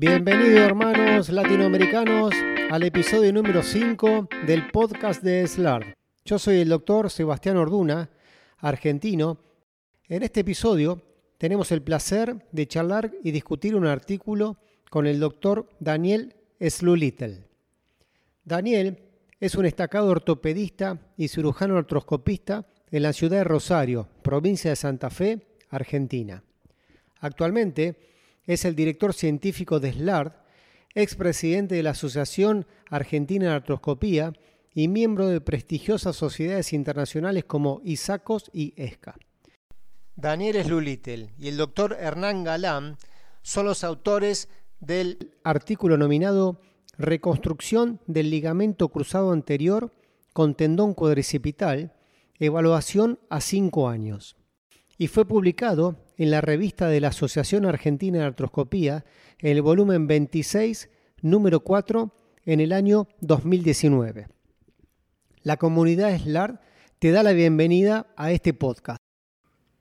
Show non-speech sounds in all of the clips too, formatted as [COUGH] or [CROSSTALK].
Bienvenidos hermanos latinoamericanos al episodio número 5 del podcast de SLAR. Yo soy el doctor Sebastián Orduna, argentino. En este episodio tenemos el placer de charlar y discutir un artículo con el doctor Daniel Slulittle. Daniel es un destacado ortopedista y cirujano artroscopista en la ciudad de Rosario, provincia de Santa Fe, Argentina. Actualmente es el director científico de SLARD, expresidente de la Asociación Argentina de Artroscopía y miembro de prestigiosas sociedades internacionales como ISACOS y ESCA. Daniel Slulittle y el doctor Hernán Galán son los autores del artículo nominado Reconstrucción del ligamento cruzado anterior con tendón cuadricipital, evaluación a cinco años. Y fue publicado en la revista de la Asociación Argentina de Artroscopía, en el volumen 26, número 4, en el año 2019. La comunidad SLAR te da la bienvenida a este podcast.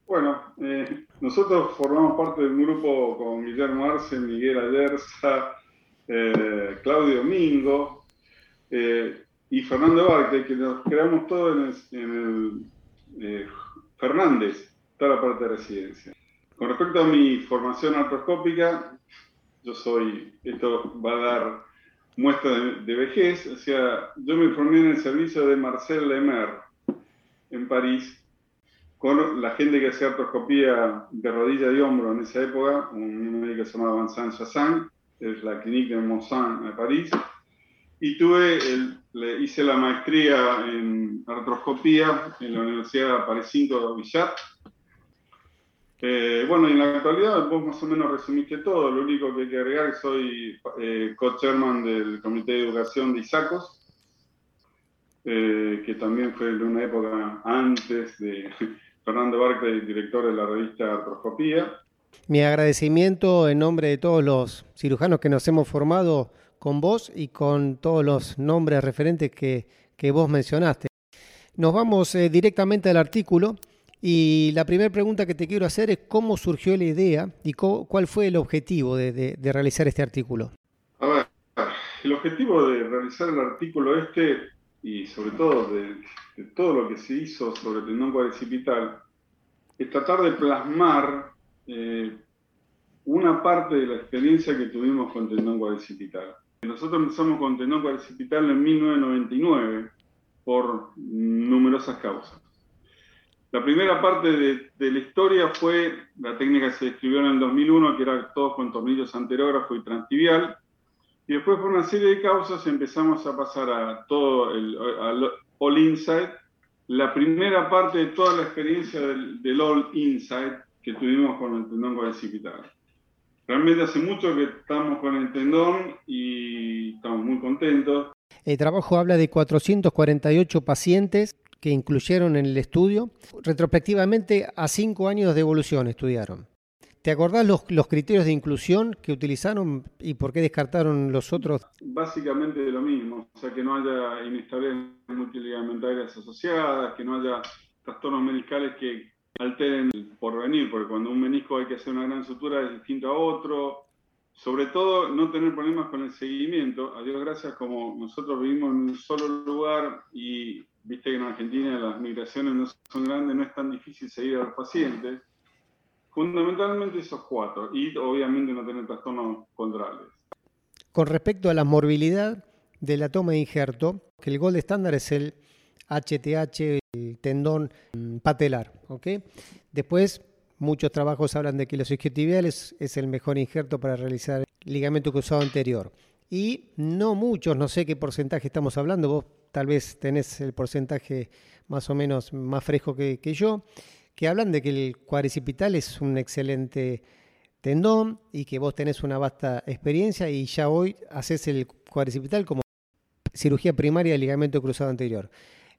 Bueno, eh, nosotros formamos parte de un grupo con Guillermo Arce, Miguel Ayerza, eh, Claudio Domingo eh, y Fernando Barque, que nos creamos todos en el, Fernández, toda la parte de residencia. Con respecto a mi formación artroscópica, yo soy, esto va a dar muestra de, vejez, o sea, yo me formé en el servicio de Marcel Lemer en París, con la gente que hacía artroscopía de rodilla y hombro en esa época, un médico que se llamaba Vincent Chassin, es la clínica de Monsanto en París, y tuve le hice la maestría en artroscopía en la Universidad Paris 5 de Villat, eh, bueno, en la actualidad vos más o menos resumiste todo. Lo único que hay que agregar es que soy eh, co-chairman del Comité de Educación de ISACOS, eh, que también fue de una época antes de [LAUGHS] Fernando Barclay, director de la revista Artroscopía. Mi agradecimiento en nombre de todos los cirujanos que nos hemos formado con vos y con todos los nombres referentes que, que vos mencionaste. Nos vamos directamente al artículo y la primera pregunta que te quiero hacer es cómo surgió la idea y cuál fue el objetivo de, realizar este artículo. A ver, el objetivo de realizar el artículo este y sobre todo de, todo lo que se hizo sobre el tendón cuadricipital es tratar de plasmar eh, una parte de la experiencia que tuvimos con tendón cuadricipital. Nosotros empezamos con tendón cuadricipital en 1999 por numerosas causas. La primera parte de, la historia fue la técnica que se describió en el 2001, que era todo con tornillos anterógrafo y transtibial. Y después, por una serie de causas, empezamos a pasar a todo el All Inside. La primera parte de toda la experiencia del, All Inside que tuvimos con el tendón cuadricipital. Realmente hace mucho que estamos con el tendón y estamos muy contentos. El trabajo habla de 448 pacientes que incluyeron en el estudio. Retrospectivamente, a cinco años de evolución estudiaron. ¿Te acordás los, criterios de inclusión que utilizaron y por qué descartaron los otros? Básicamente lo mismo, o sea, que no haya inestabilidades multiligamentarias asociadas, que no haya trastornos meniscales que alteren el porvenir, porque cuando un menisco hay que hacer una gran sutura es distinto a otro. Sobre todo, no tener problemas con el seguimiento. A Dios gracias, como nosotros vivimos en un solo lugar y viste que en Argentina las migraciones no son grandes, no es tan difícil seguir a los pacientes. Fundamentalmente esos cuatro, y obviamente no tener trastornos condrales. Con respecto a la morbilidad de la toma de injerto, que el gol estándar es el HTH, el tendón patelar. ¿okay? Después, muchos trabajos hablan de que los isquiotibiales es el mejor injerto para realizar ligamento cruzado anterior. Y no muchos, no sé qué porcentaje estamos hablando, vos tal vez tenés el porcentaje más o menos más fresco que, yo, que hablan de que el cuadricipital es un excelente tendón y que vos tenés una vasta experiencia y ya hoy haces el cuadricipital como cirugía primaria del ligamento cruzado anterior.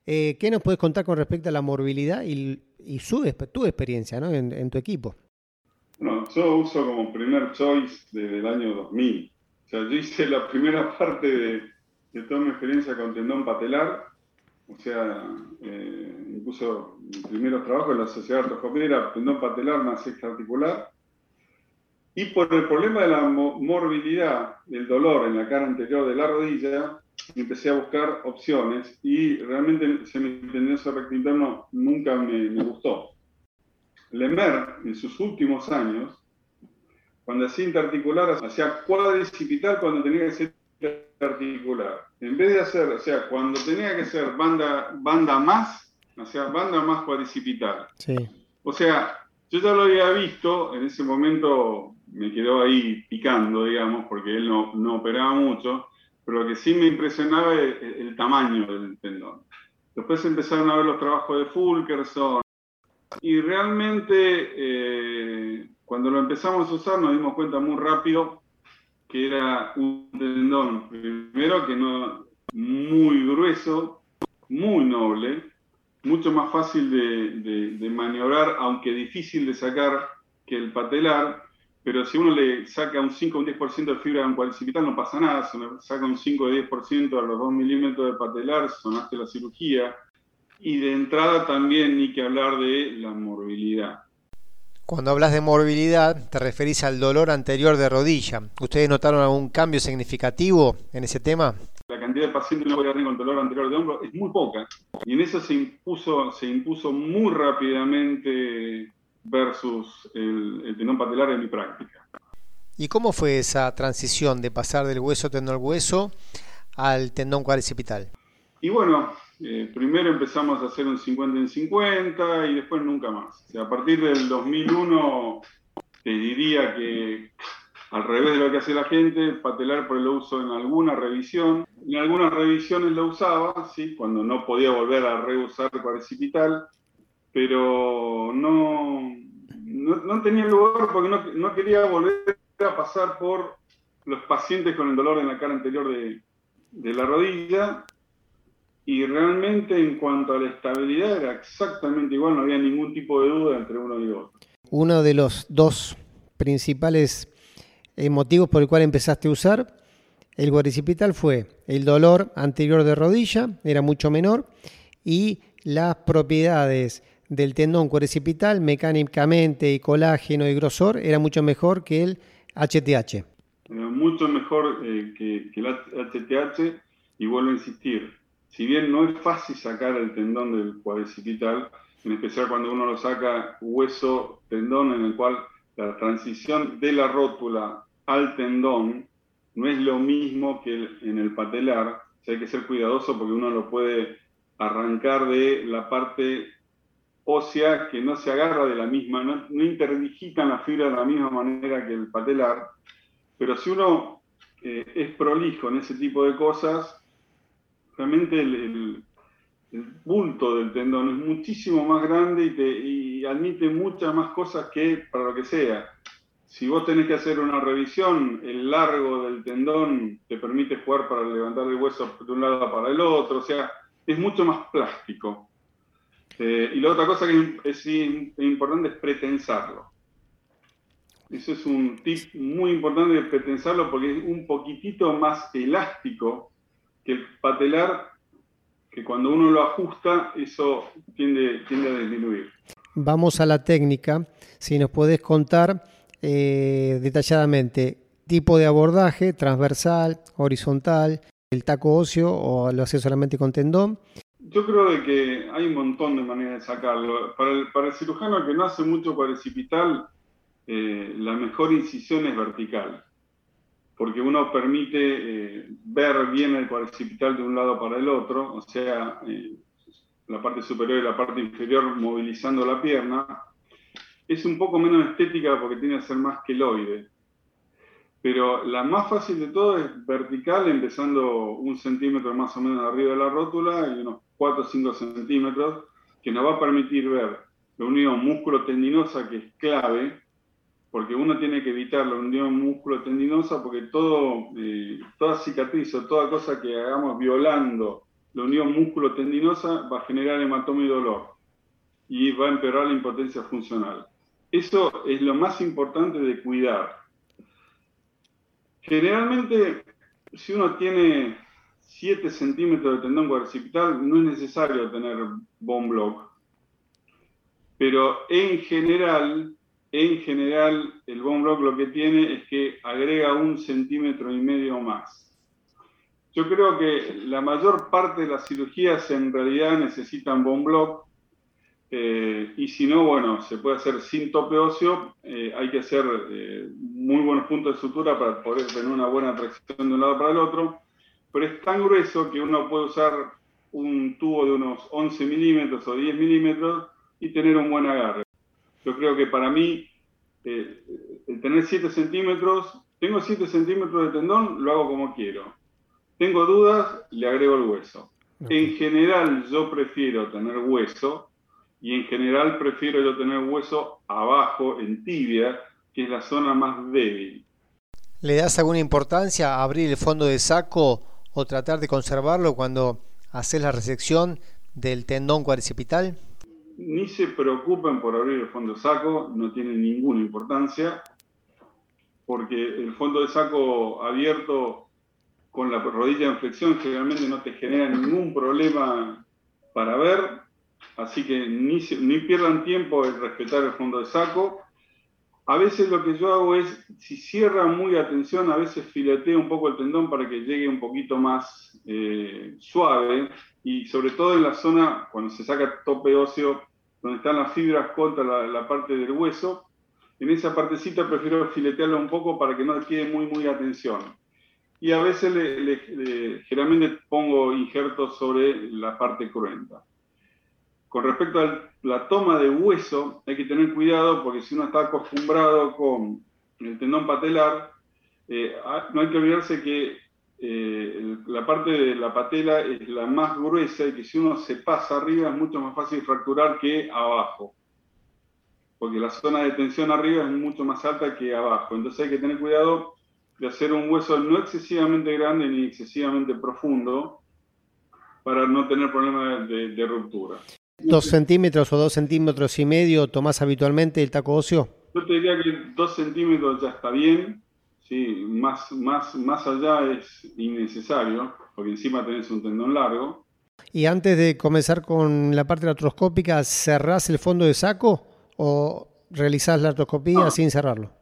Eh, ¿Qué nos puedes contar con respecto a la morbilidad y, su, tu experiencia en, tu equipo? Yo uso como primer choice desde el año 2000. O sea, yo hice la primera [LAUGHS] parte de, de toda mi experiencia con tendón patelar, o sea, eh, incluso mis primeros trabajos en la sociedad artroscopía era tendón patelar más extraarticular. Y por el problema de la morbilidad, del dolor en la cara anterior de la rodilla, empecé a buscar opciones y realmente se me ese recto interno nunca me, me gustó. Lemer, en sus últimos años, cuando hacía interarticular, hacía cuadricipital cuando tenía que ser articular. En vez de hacer, o sea, cuando tenía que ser banda, banda más, o sea, banda más cuadricipital. Sí. O sea, yo ya lo había visto, en ese momento me quedó ahí picando, digamos, porque él no, no operaba mucho, pero lo que sí me impresionaba es el, tamaño del tendón. Después empezaron a ver los trabajos de Fulkerson y realmente eh, cuando lo empezamos a usar nos dimos cuenta muy rápido que era un tendón, primero que no muy grueso, muy noble, mucho más fácil de, maniobrar, aunque difícil de sacar que el patelar, pero si uno le saca un 5 o un 10% de fibra cuadricipital no pasa nada, uno saca un 5 o 10% a los 2 milímetros de patelar, sonaste la cirugía, y de entrada también ni que hablar de la morbilidad. Cuando hablas de morbilidad, te referís al dolor anterior de rodilla. ¿Ustedes notaron algún cambio significativo en ese tema? La cantidad de pacientes que no con dolor anterior de hombro es muy poca. Y en eso se impuso, se impuso muy rápidamente versus el, el tendón patelar en mi práctica. ¿Y cómo fue esa transición de pasar del hueso tendón al hueso al tendón cuadricipital? Y bueno, eh, primero empezamos a hacer un 50 en 50 y después nunca más. a partir del 2001 te diría que al revés de lo que hace la gente, patelar por el uso en alguna revisión. En algunas revisiones lo usaba, ¿sí? cuando no podía volver a reusar cuadricipital, pero no, no, tenía lugar porque no, no, quería volver a pasar por los pacientes con el dolor en la cara anterior de, de la rodilla y realmente en cuanto a la estabilidad era exactamente igual, no había ningún tipo de duda entre uno y otro. Uno de los dos principales eh, motivos por el cual empezaste a usar el guaricipital fue el dolor anterior de rodilla, era mucho menor, y las propiedades del tendón cuadricipital mecánicamente y colágeno y grosor era mucho mejor que el HTH. mucho mejor eh, que, que, el HTH y vuelvo a insistir, si bien no es fácil sacar el tendón del cuadricipital, en especial cuando uno lo saca hueso, tendón, en el cual la transición de la rótula al tendón no es lo mismo que en el patelar, hay que ser cuidadoso porque uno lo puede arrancar de la parte ósea que no se agarra de la misma, no, no interdigitan la fibra de la misma manera que el patelar, pero si uno eh, es prolijo en ese tipo de cosas, realmente el, bulto del tendón es muchísimo más grande y, te, y admite muchas más cosas que para lo que sea. Si vos tenés que hacer una revisión, el largo del tendón te permite jugar para levantar el hueso de un lado para el otro, o sea, es mucho más plástico. Eh, y la otra cosa que es, importante es pretensarlo. Eso es un tip muy importante de pretensarlo porque es un poquitito más elástico que el patelar, que cuando uno lo ajusta, eso tiende, tiende a disminuir. Vamos a la técnica. Si nos podés contar eh, detalladamente tipo de abordaje, transversal, horizontal, el taco óseo o lo hace solamente con tendón. Yo creo de que hay un montón de maneras de sacarlo. Para el, para el cirujano que no hace mucho cuadricipital, eh, la mejor incisión es vertical porque uno permite eh, ver bien el cuadricipital de un lado para el otro, o sea, eh, la parte superior y la parte inferior movilizando la pierna. Es un poco menos estética porque tiene que ser más queloide. Pero la más fácil de todo es vertical, empezando un centímetro más o menos arriba de la rótula y unos 4 o 5 centímetros, que nos va a permitir ver la unión músculo-tendinosa, que es clave, porque uno tiene que evitar la unión músculo-tendinosa porque todo, eh, toda cicatriz o toda cosa que hagamos violando la unión músculo-tendinosa va a generar hematoma y dolor y va a empeorar la impotencia funcional. Eso es lo más importante de cuidar. Generalmente, si uno tiene 7 centímetros de tendón cuadricipital, no es necesario tener bone block. Pero en general, en general el bone block lo que tiene es que agrega un centímetro y medio más. Yo creo que la mayor parte de las cirugías en realidad necesitan bone block eh, y si no, bueno, se puede hacer sin tope óseo, eh, hay que hacer eh, muy buenos puntos de sutura para poder tener una buena tracción de un lado para el otro, pero es tan grueso que uno puede usar un tubo de unos 11 milímetros o 10 milímetros y tener un buen agarre. Yo creo que para mí, el tener 7 centímetros, tengo 7 centímetros de tendón, lo hago como quiero. Tengo dudas, le agrego el hueso. En general, yo prefiero tener hueso y en general prefiero yo tener hueso abajo, en tibia, que es la zona más débil. ¿Le das alguna importancia a abrir el fondo de saco o tratar de conservarlo cuando haces la resección del tendón cuadricipital? Ni se preocupen por abrir el fondo de saco, no tiene ninguna importancia, porque el fondo de saco abierto con la rodilla en flexión generalmente no te genera ningún problema para ver, Así que ni, pierdan tiempo en respetar el fondo de saco. A veces lo que yo hago es, si cierra muy atención, a veces fileteo un poco el tendón para que llegue un poquito más eh, suave y sobre todo en la zona, cuando se saca tope óseo, donde están las fibras contra la, parte del hueso, en esa partecita prefiero filetearlo un poco para que no quede muy, muy atención. Y a veces generalmente pongo injertos sobre la parte cruenta. Con respecto a la toma de hueso, hay que tener cuidado porque si uno está acostumbrado con el tendón patelar, eh, ah, no hay que olvidarse que eh, la parte de la patela es la más gruesa y que si uno se pasa arriba es mucho más fácil fracturar que abajo. Porque la zona de tensión arriba es mucho más alta que abajo. Entonces hay que tener cuidado de hacer un hueso no excesivamente grande ni excesivamente profundo para no tener problemas de ruptura dos centímetros o dos centímetros y medio tomás habitualmente el taco óseo? Yo te diría que dos centímetros ya está bien, sí, más, más, más allá es innecesario, porque encima tenés un tendón largo. Y antes de comenzar con la parte artroscópica, ¿cerrás el fondo de saco o realizás la artroscopía sin cerrarlo?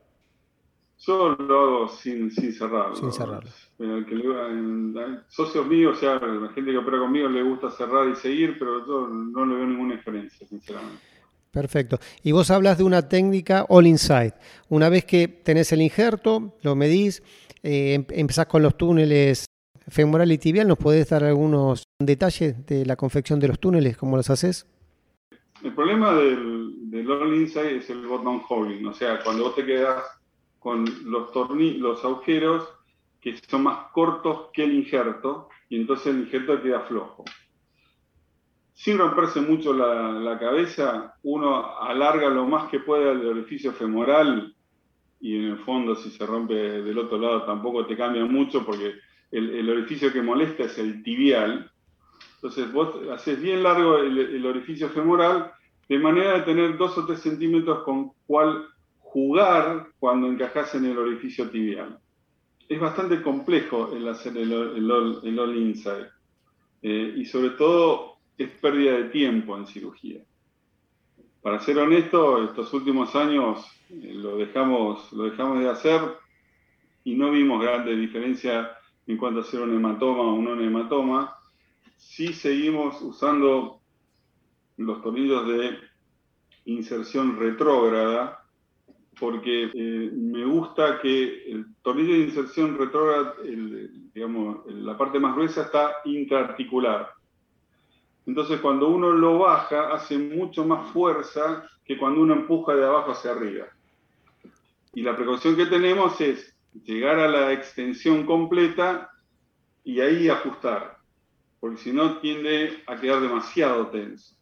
Yo lo hago sin, sin cerrarlo. Sin cerrarlo. socios míos, o sea, la gente que opera conmigo le gusta cerrar y seguir, pero yo no le veo ninguna diferencia, sinceramente. Perfecto. Y vos hablas de una técnica all inside. Una vez que tenés el injerto, lo medís, eh, em, empezás con los túneles femoral y tibial, ¿nos podés dar algunos detalles de la confección de los túneles, cómo los haces? El problema del, del all inside es el bottom holding, o sea, cuando vos te quedas con los, los agujeros que son más cortos que el injerto y entonces el injerto queda flojo. Sin romperse mucho la, cabeza, uno alarga lo más que pueda el orificio femoral y en el fondo si se rompe del otro lado tampoco te cambia mucho porque el, orificio que molesta es el tibial. Entonces vos haces bien largo el, orificio femoral de manera de tener dos o tres centímetros con cual jugar cuando encajas en el orificio tibial. Es bastante complejo el hacer el, all, inside. Eh, y sobre todo es pérdida de tiempo en cirugía. Para ser honesto, estos últimos años eh, lo, dejamos, lo dejamos de hacer y no vimos grande diferencia en cuanto a hacer un hematoma o un hematoma. Sí seguimos usando los tornillos de inserción retrógrada, porque eh, me gusta que el tornillo de inserción retrógrada, digamos, la parte más gruesa está intraarticular. Entonces cuando uno lo baja hace mucho más fuerza que cuando uno empuja de abajo hacia arriba. Y la precaución que tenemos es llegar a la extensión completa y ahí ajustar, porque si no tiende a quedar demasiado tenso.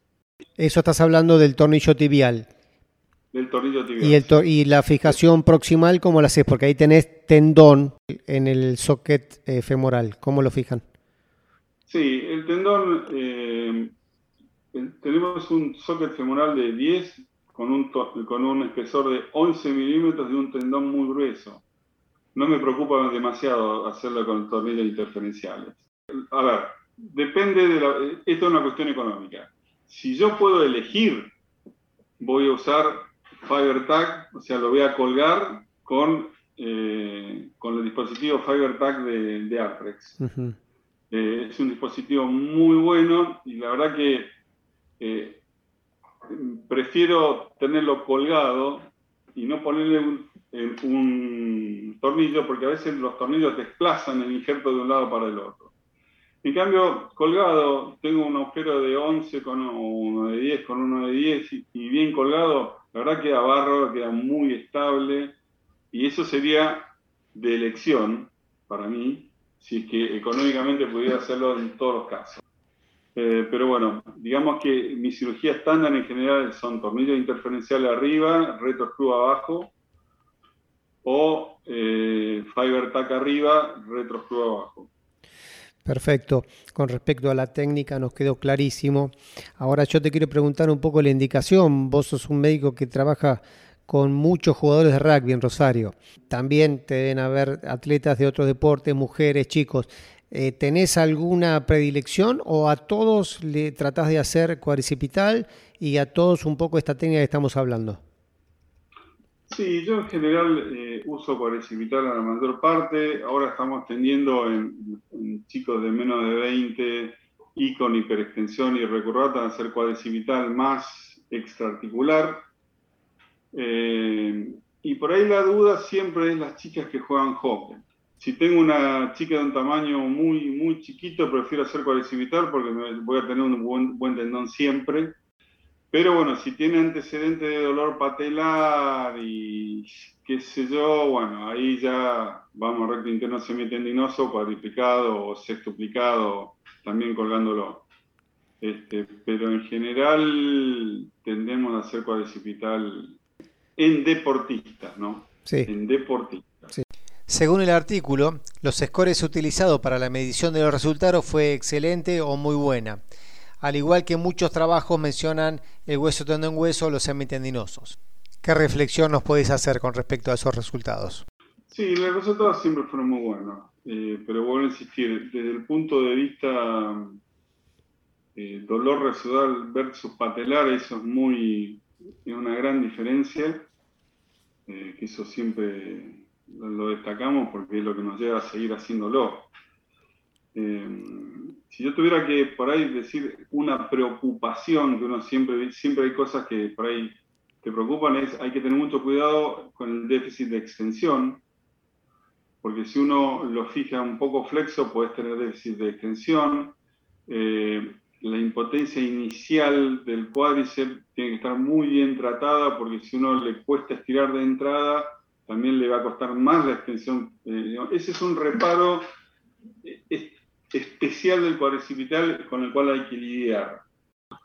Eso estás hablando del tornillo tibial. ¿Y, la fijación proximal cómo la haces? Porque ahí tenés tendón en el socket eh, femoral. ¿Cómo lo fijan? Sí, el tendón, eh, tenemos un socket femoral de 10 con un, con un espesor de 11 milímetros de un tendón muy grueso. No me preocupa demasiado hacerlo con tornillos interferenciales. A ver, depende de la... Esto es una cuestión económica. Si yo puedo elegir, voy a usar FiberTag, o sea, lo voy a colgar con, eh, con el dispositivo FiberTag de, de Artrex. Eh, es un dispositivo muy bueno y la verdad que eh, prefiero tenerlo colgado y no ponerle un, tornillo porque a veces los tornillos desplazan el injerto de un lado para el otro. En cambio, colgado, tengo un agujero de 11 con uno de 10 con uno de 10 y, bien colgado, la verdad queda barro, queda muy estable y eso sería de elección para mí, si es que económicamente pudiera hacerlo en todos los casos. Eh, pero bueno, digamos que mi cirugía estándar en general son tornillos interferenciales arriba, screw abajo, o eh, fiber tack arriba, retro abajo. Perfecto. Con respecto a la técnica nos quedó clarísimo. Ahora yo te quiero preguntar un poco la indicación. Vos sos un médico que trabaja con muchos jugadores de rugby en Rosario. También te deben haber atletas de otros deportes, mujeres, chicos. Eh, ¿Tenés alguna predilección o a todos le tratás de hacer cuadricipital y a todos un poco esta técnica que estamos hablando? Sí, yo en general eh, uso cuadricipital a la mayor parte. Ahora estamos tendiendo en, chicos de menos de 20 y con hiperextensión y recurrata a hacer cuadricipital más extraarticular. Eh, y por ahí la duda siempre es las chicas que juegan hockey. Si tengo una chica de un tamaño muy, muy chiquito, prefiero hacer cuadricipital porque voy a tener un buen, buen tendón siempre pero bueno, si tiene antecedente de dolor patelar y qué sé yo, bueno, ahí ya vamos recto interno semitendinoso, cuadriplicado o sextuplicado, también colgándolo. Este, pero en general tendemos a hacer cuadricipital en deportistas, ¿no? Sí. En deportistas. Sí. Según el artículo, los scores utilizados para la medición de los resultados fue excelente o muy buena al igual que muchos trabajos mencionan el hueso tendón hueso o los semitendinosos. ¿Qué reflexión nos podéis hacer con respecto a esos resultados? Sí, los resultados siempre fueron muy buenos, eh, pero vuelvo a insistir, desde el punto de vista eh, dolor residual versus patelar, eso es muy, es una gran diferencia, eh, que eso siempre lo destacamos porque es lo que nos lleva a seguir haciéndolo. Si yo tuviera que por ahí decir una preocupación, que uno siempre, siempre hay cosas que por ahí te preocupan, es hay que tener mucho cuidado con el déficit de extensión, porque si uno lo fija un poco flexo, puedes tener déficit de extensión. Eh, la impotencia inicial del cuádriceps tiene que estar muy bien tratada, porque si uno le cuesta estirar de entrada, también le va a costar más la extensión. Eh, ese es un reparo eh, especial del cuadricipital con el cual hay que lidiar.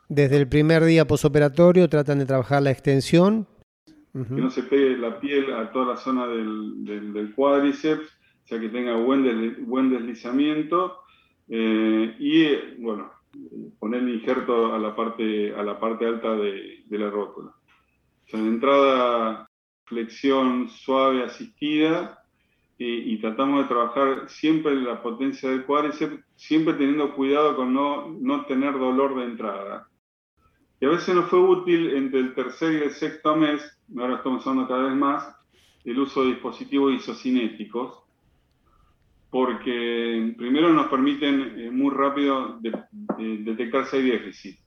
Desde el primer día posoperatorio tratan de trabajar la extensión. Que no se pegue la piel a toda la zona del, del, cuádriceps, o sea que tenga buen, buen deslizamiento. Eh, y bueno, poner el injerto a la parte, a la parte alta de, de la rótula. O sea, de entrada, flexión suave asistida y, tratamos de trabajar siempre la potencia del cuádriceps, siempre teniendo cuidado con no, no tener dolor de entrada. Y a veces nos fue útil entre el tercer y el sexto mes, ahora estamos usando cada vez más, el uso de dispositivos isocinéticos, porque primero nos permiten eh, muy rápido detectar si hay déficit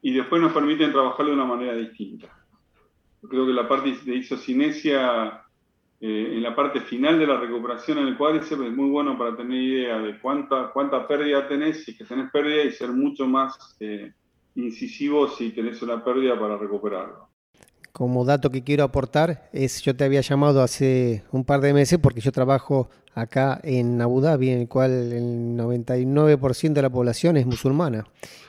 y después nos permiten trabajar de una manera distinta. Creo que la parte de isocinesia eh, en la parte final de la recuperación en el cuádriceps es muy bueno para tener idea de cuánta, cuánta pérdida tenés, si que tenés pérdida y ser mucho más eh, incisivo si tenés una pérdida para recuperarlo. Como dato que quiero aportar es, yo te había llamado hace un par de meses porque yo trabajo acá en Abu Dhabi, en el cual el 99% de la población es musulmana.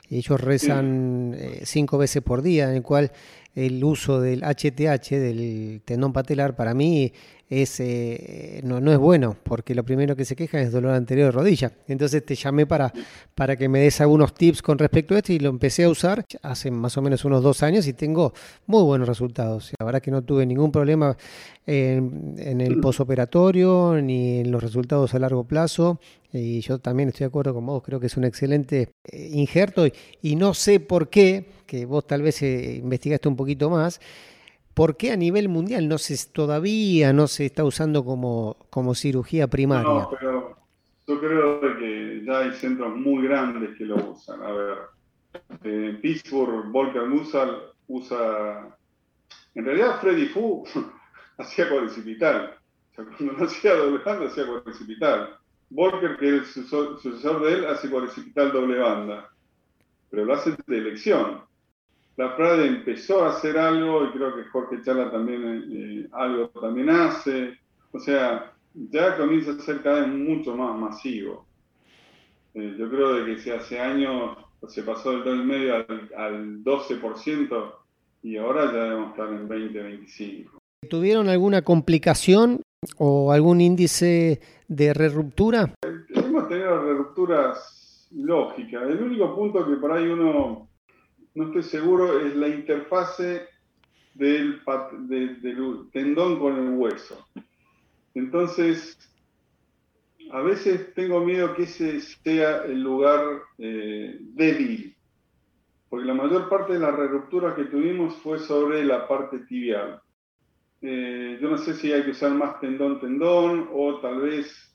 Ellos rezan eh, cinco veces por día, en el cual el uso del HTH, del tendón patelar, para mí es, eh, no, no, es bueno, porque lo primero que se queja es dolor anterior de rodilla. Entonces te llamé para, para que me des algunos tips con respecto a esto y lo empecé a usar hace más o menos unos dos años y tengo muy buenos resultados. La verdad que no tuve ningún problema en, el posoperatorio ni en los resultados a largo plazo. Y yo también estoy de acuerdo con vos, creo que es un excelente eh, injerto y, no sé por qué, que vos tal vez eh, investigaste un poquito más, ¿por qué a nivel mundial no se todavía no se está usando como, como cirugía primaria? No, pero yo creo que ya hay centros muy grandes que lo usan. A ver, en Pittsburgh, Volker Musal usa. En realidad, Freddy Fu [LAUGHS] hacía cuadricipital. O sea, cuando no hacía doble banda, hacía cuadricipital. Volker, que es el sucesor de él, hace cuadricipital doble banda. Pero lo hace de elección. La Prade empezó a hacer algo y creo que Jorge Chala también eh, algo también hace. O sea, ya comienza a ser cada vez mucho más masivo. Eh, yo creo de que si hace años se pasó del 2,5 al, al 12% y ahora ya debemos estar en 20, 25. ¿Tuvieron alguna complicación o algún índice de reruptura? Hemos tenido rerupturas lógicas. El único punto que por ahí uno no estoy seguro es la interfase del, tendón con el hueso. Entonces, a veces tengo miedo que ese sea el lugar eh, débil, porque la mayor parte de las rerupturas que tuvimos fue sobre la parte tibial. Eh, yo no sé si hay que usar más tendón-tendón o tal vez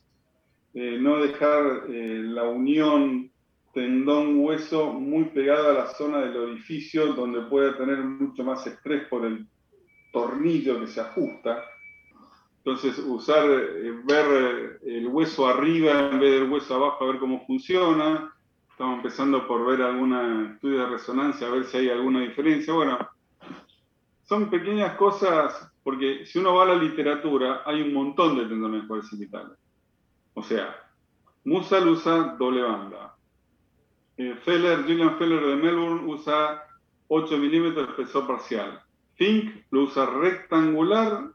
eh, no dejar la unión tendón-hueso muy pegada a la zona del orificio donde puede tener mucho más estrés por el tornillo que se ajusta entonces, usar, eh, ver eh, el hueso arriba en vez del hueso abajo, a ver cómo funciona. Estamos empezando por ver algún estudio de resonancia, a ver si hay alguna diferencia. Bueno, son pequeñas cosas, porque si uno va a la literatura, hay un montón de tendones cuadricipitales. O sea, Musal usa doble banda. Eh, Feller, Julian Feller de Melbourne usa 8 milímetros de espesor parcial. Fink lo usa rectangular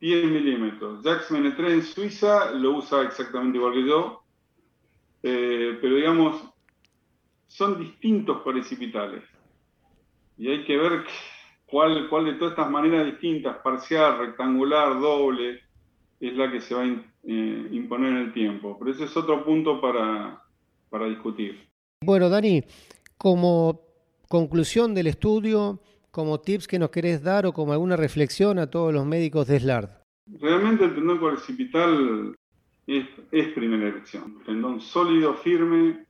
10 milímetros. Jacques Menetré en Suiza lo usa exactamente igual que yo, eh, pero digamos, son distintos precipitales. Y hay que ver cuál, de todas estas maneras distintas, parcial, rectangular, doble, es la que se va a eh, imponer en el tiempo. Pero ese es otro punto para, para discutir. Bueno, Dani, como conclusión del estudio, como tips que nos querés dar o como alguna reflexión a todos los médicos de SLARD? Realmente el tendón cuadricipital es, primera elección. Tendón sólido, firme,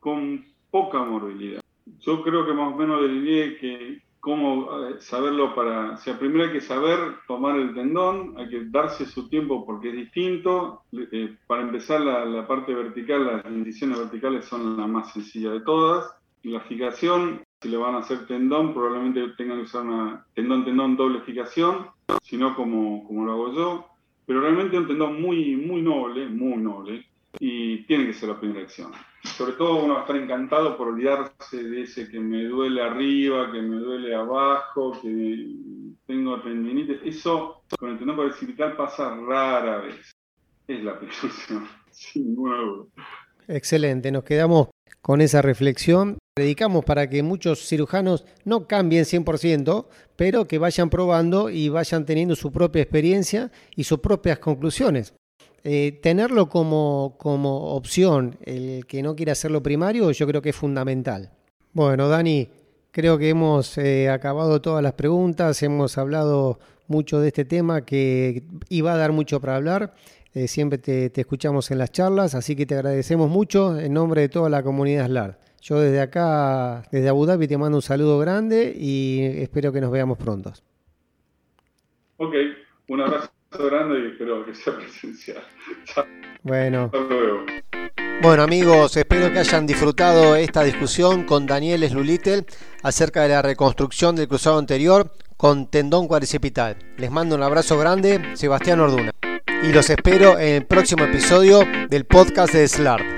con poca movilidad. Yo creo que más o menos diría que cómo eh, saberlo para, o sea, primero hay que saber tomar el tendón, hay que darse su tiempo porque es distinto. Eh, para empezar, la, la, parte vertical, las incisiones verticales son la más sencilla de todas. La fijación si le van a hacer tendón, probablemente tengan que usar una tendón-tendón doble fijación, sino como, como lo hago yo. Pero realmente un tendón muy, muy noble, muy noble, y tiene que ser la primera acción. Sobre todo uno va a estar encantado por olvidarse de ese que me duele arriba, que me duele abajo, que tengo tendinitis. Eso con el tendón paracilitar pasa rara vez. Es la acción, [LAUGHS] sin ninguna duda. Excelente, nos quedamos con esa reflexión. Predicamos para que muchos cirujanos no cambien 100%, pero que vayan probando y vayan teniendo su propia experiencia y sus propias conclusiones. Eh, tenerlo como, como opción, el que no quiera hacerlo primario, yo creo que es fundamental. Bueno, Dani, creo que hemos eh, acabado todas las preguntas, hemos hablado mucho de este tema que iba a dar mucho para hablar. Eh, siempre te, escuchamos en las charlas, así que te agradecemos mucho en nombre de toda la comunidad SLAR. Yo desde acá, desde Abu Dhabi, te mando un saludo grande y espero que nos veamos pronto. Ok, un abrazo grande y espero que sea [LAUGHS] presencial. Bueno. Bueno amigos, espero que hayan disfrutado esta discusión con Daniel Slulitel acerca de la reconstrucción del cruzado anterior con tendón cuadricipital. Les mando un abrazo grande, Sebastián Orduna y los espero en el próximo episodio del podcast de SLARD.